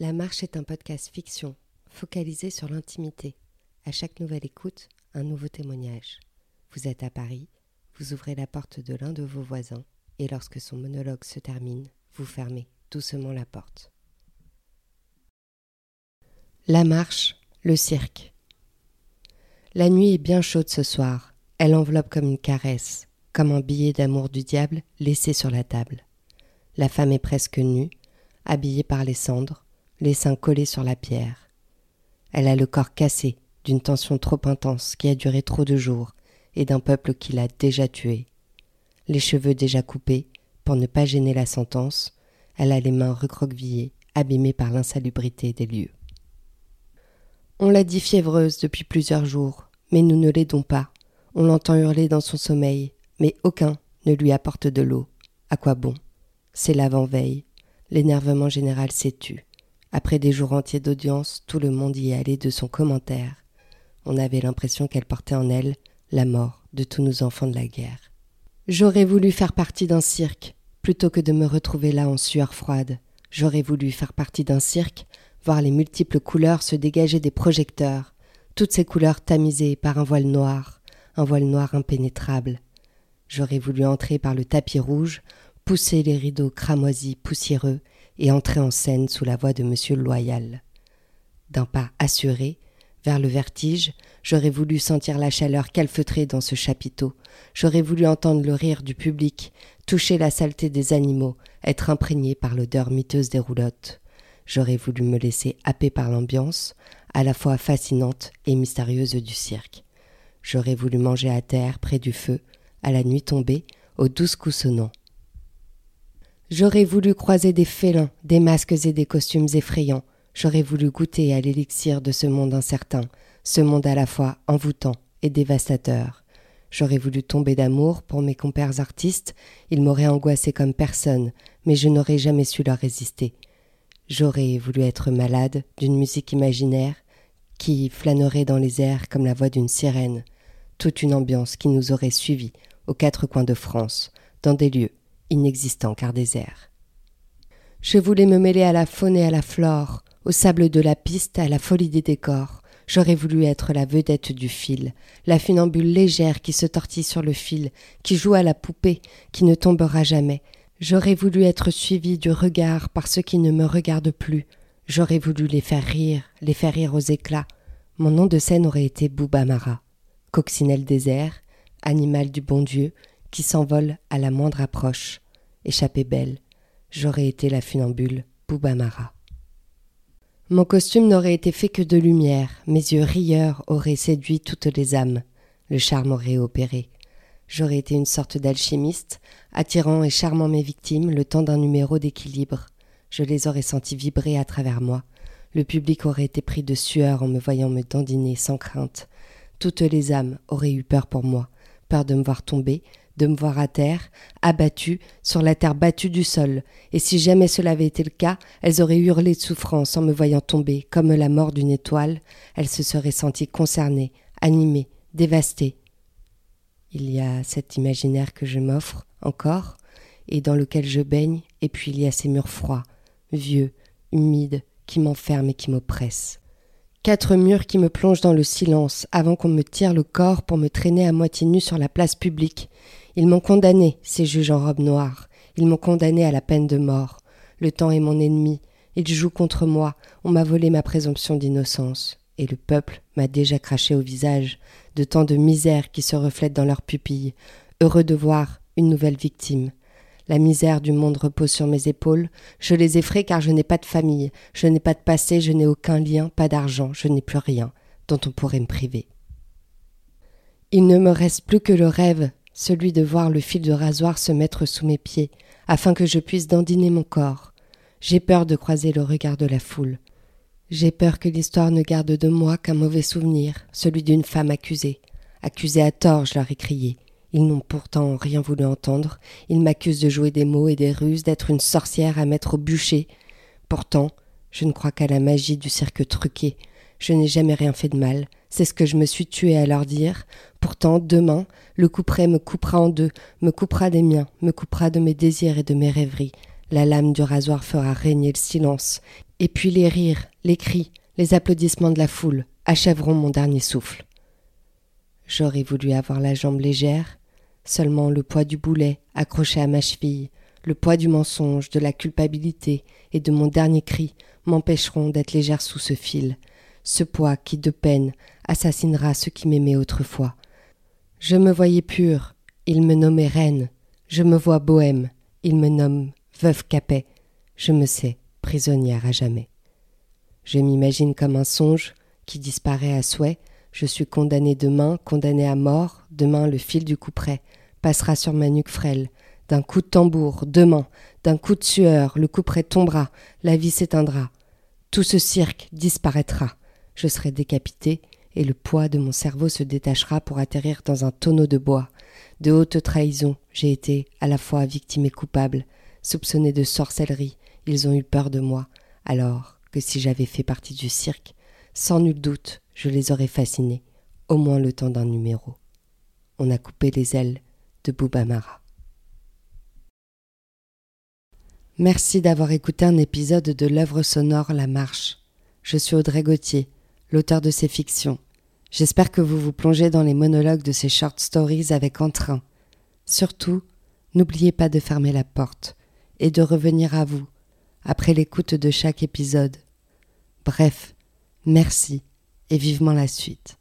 La Marche est un podcast fiction, focalisé sur l'intimité. À chaque nouvelle écoute, un nouveau témoignage. Vous êtes à Paris, vous ouvrez la porte de l'un de vos voisins, et lorsque son monologue se termine, vous fermez doucement la porte. La marche, le cirque. La nuit est bien chaude ce soir. Elle enveloppe comme une caresse, comme un billet d'amour du diable laissé sur la table. La femme est presque nue, habillée par les cendres, les seins collés sur la pierre. Elle a le corps cassé d'une tension trop intense qui a duré trop de jours et d'un peuple qui l'a déjà tué. Les cheveux déjà coupés, pour ne pas gêner la sentence, elle a les mains recroquevillées, abîmées par l'insalubrité des lieux. On l'a dit fiévreuse depuis plusieurs jours, mais nous ne l'aidons pas. On l'entend hurler dans son sommeil, mais aucun ne lui apporte de l'eau. À quoi bon? C'est l'avant-veille. L'énervement général s'est tu. Après des jours entiers d'audience, tout le monde y est allé de son commentaire. On avait l'impression qu'elle portait en elle la mort de tous nos enfants de la guerre. J'aurais voulu faire partie d'un cirque, plutôt que de me retrouver là en sueur froide. J'aurais voulu faire partie d'un cirque, voir les multiples couleurs se dégager des projecteurs, toutes ces couleurs tamisées par un voile noir, un voile noir impénétrable. J'aurais voulu entrer par le tapis rouge, pousser les rideaux cramoisis poussiéreux et entrer en scène sous la voix de Monsieur Loyal. D'un pas assuré, vers le vertige, j'aurais voulu sentir la chaleur calfeutrée dans ce chapiteau, j'aurais voulu entendre le rire du public, toucher la saleté des animaux, être imprégné par l'odeur miteuse des roulottes. J'aurais voulu me laisser happer par l'ambiance, à la fois fascinante et mystérieuse du cirque. J'aurais voulu manger à terre, près du feu, à la nuit tombée, aux douze coups sonnants. J'aurais voulu croiser des félins, des masques et des costumes effrayants. J'aurais voulu goûter à l'élixir de ce monde incertain, ce monde à la fois envoûtant et dévastateur. J'aurais voulu tomber d'amour pour mes compères artistes, ils m'auraient angoissé comme personne, mais je n'aurais jamais su leur résister. J'aurais voulu être malade d'une musique imaginaire qui flânerait dans les airs comme la voix d'une sirène, toute une ambiance qui nous aurait suivis aux quatre coins de France, dans des lieux inexistant car désert. Je voulais me mêler à la faune et à la flore, au sable de la piste, à la folie des décors. J'aurais voulu être la vedette du fil, la funambule légère qui se tortille sur le fil, qui joue à la poupée, qui ne tombera jamais. J'aurais voulu être suivi du regard par ceux qui ne me regardent plus. J'aurais voulu les faire rire, les faire rire aux éclats. Mon nom de scène aurait été Boubamara, coccinelle désert, animal du bon Dieu, qui s'envole à la moindre approche. Échappée belle, j'aurais été la funambule Boubamara. Mon costume n'aurait été fait que de lumière, mes yeux rieurs auraient séduit toutes les âmes, le charme aurait opéré. J'aurais été une sorte d'alchimiste, attirant et charmant mes victimes le temps d'un numéro d'équilibre. Je les aurais sentis vibrer à travers moi. Le public aurait été pris de sueur en me voyant me dandiner sans crainte. Toutes les âmes auraient eu peur pour moi, peur de me voir tomber, de me voir à terre, abattue, sur la terre battue du sol, et si jamais cela avait été le cas, elles auraient hurlé de souffrance en me voyant tomber, comme la mort d'une étoile, elles se seraient senties concernées, animées, dévastées. Il y a cet imaginaire que je m'offre, encore, et dans lequel je baigne, et puis il y a ces murs froids, vieux, humides, qui m'enferment et qui m'oppressent. Quatre murs qui me plongent dans le silence avant qu'on me tire le corps pour me traîner à moitié nu sur la place publique, ils m'ont condamné, ces juges en robe noire. Ils m'ont condamné à la peine de mort. Le temps est mon ennemi. Il joue contre moi. On m'a volé ma présomption d'innocence. Et le peuple m'a déjà craché au visage de tant de misère qui se reflète dans leurs pupilles, heureux de voir une nouvelle victime. La misère du monde repose sur mes épaules. Je les effraie car je n'ai pas de famille, je n'ai pas de passé, je n'ai aucun lien, pas d'argent, je n'ai plus rien dont on pourrait me priver. Il ne me reste plus que le rêve celui de voir le fil de rasoir se mettre sous mes pieds, afin que je puisse dandiner mon corps. J'ai peur de croiser le regard de la foule. J'ai peur que l'histoire ne garde de moi qu'un mauvais souvenir, celui d'une femme accusée. Accusée à tort, je leur ai crié. Ils n'ont pourtant rien voulu entendre. Ils m'accusent de jouer des mots et des ruses, d'être une sorcière à mettre au bûcher. Pourtant, je ne crois qu'à la magie du cirque truqué. Je n'ai jamais rien fait de mal. C'est ce que je me suis tué à leur dire. Pourtant, demain, le couperet me coupera en deux, me coupera des miens, me coupera de mes désirs et de mes rêveries. La lame du rasoir fera régner le silence, et puis les rires, les cris, les applaudissements de la foule achèveront mon dernier souffle. J'aurais voulu avoir la jambe légère, seulement le poids du boulet accroché à ma cheville, le poids du mensonge, de la culpabilité et de mon dernier cri m'empêcheront d'être légère sous ce fil, ce poids qui, de peine, assassinera ceux qui m'aimaient autrefois. Je me voyais pure, il me nommait reine, je me vois bohème, il me nomme veuve Capet, je me sais prisonnière à jamais. Je m'imagine comme un songe qui disparaît à souhait, je suis condamné demain, condamné à mort, demain le fil du couperet passera sur ma nuque frêle, d'un coup de tambour, demain, d'un coup de sueur, le couperet tombera, la vie s'éteindra. Tout ce cirque disparaîtra. Je serai décapité, et le poids de mon cerveau se détachera pour atterrir dans un tonneau de bois. De haute trahison, j'ai été à la fois victime et coupable, soupçonné de sorcellerie, ils ont eu peur de moi, alors que si j'avais fait partie du cirque, sans nul doute, je les aurais fascinés, au moins le temps d'un numéro. On a coupé les ailes de Boubamara. Merci d'avoir écouté un épisode de l'œuvre sonore La Marche. Je suis Audrey Gauthier, l'auteur de ces fictions. J'espère que vous vous plongez dans les monologues de ces short stories avec entrain. Surtout, n'oubliez pas de fermer la porte et de revenir à vous après l'écoute de chaque épisode. Bref, merci et vivement la suite.